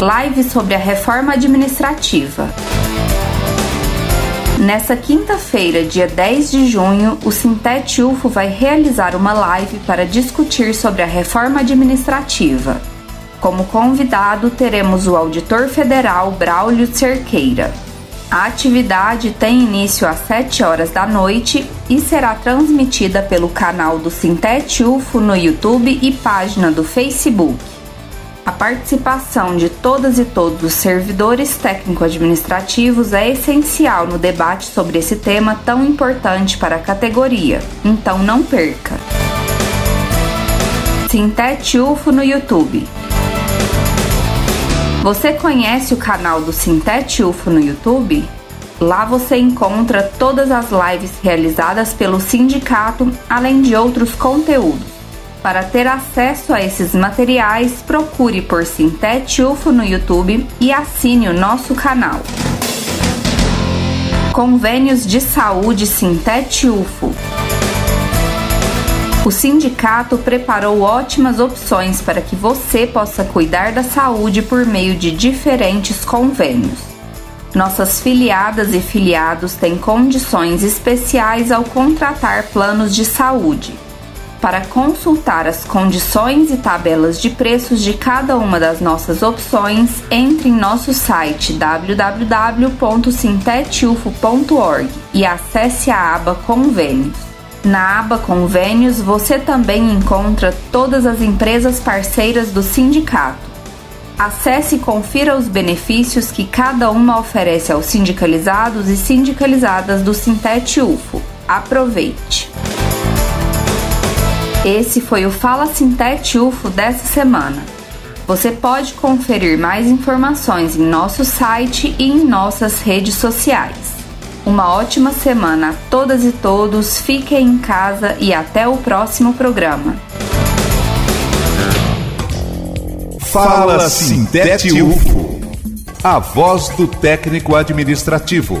live sobre a reforma administrativa. Nessa quinta-feira, dia 10 de junho, o Sintete UFO vai realizar uma live para discutir sobre a reforma administrativa. Como convidado, teremos o auditor federal Braulio Cerqueira. A atividade tem início às 7 horas da noite e será transmitida pelo canal do Sintete UFO no YouTube e página do Facebook. A participação de todas e todos os servidores técnico-administrativos é essencial no debate sobre esse tema tão importante para a categoria, então não perca! Sintete UFO no YouTube. Você conhece o canal do Sintete UFO no YouTube? Lá você encontra todas as lives realizadas pelo sindicato, além de outros conteúdos. Para ter acesso a esses materiais, procure por Sintete UFO no YouTube e assine o nosso canal. Convênios de Saúde Sintete UFO. O sindicato preparou ótimas opções para que você possa cuidar da saúde por meio de diferentes convênios. Nossas filiadas e filiados têm condições especiais ao contratar planos de saúde para consultar as condições e tabelas de preços de cada uma das nossas opções, entre em nosso site www.sintetufo.org e acesse a aba Convênios. Na aba Convênios, você também encontra todas as empresas parceiras do sindicato. Acesse e confira os benefícios que cada uma oferece aos sindicalizados e sindicalizadas do Sintete UFO. Aproveite! Esse foi o Fala Sintete UFO dessa semana. Você pode conferir mais informações em nosso site e em nossas redes sociais. Uma ótima semana a todas e todos, fiquem em casa e até o próximo programa. Fala Sintete UFO, a voz do técnico administrativo.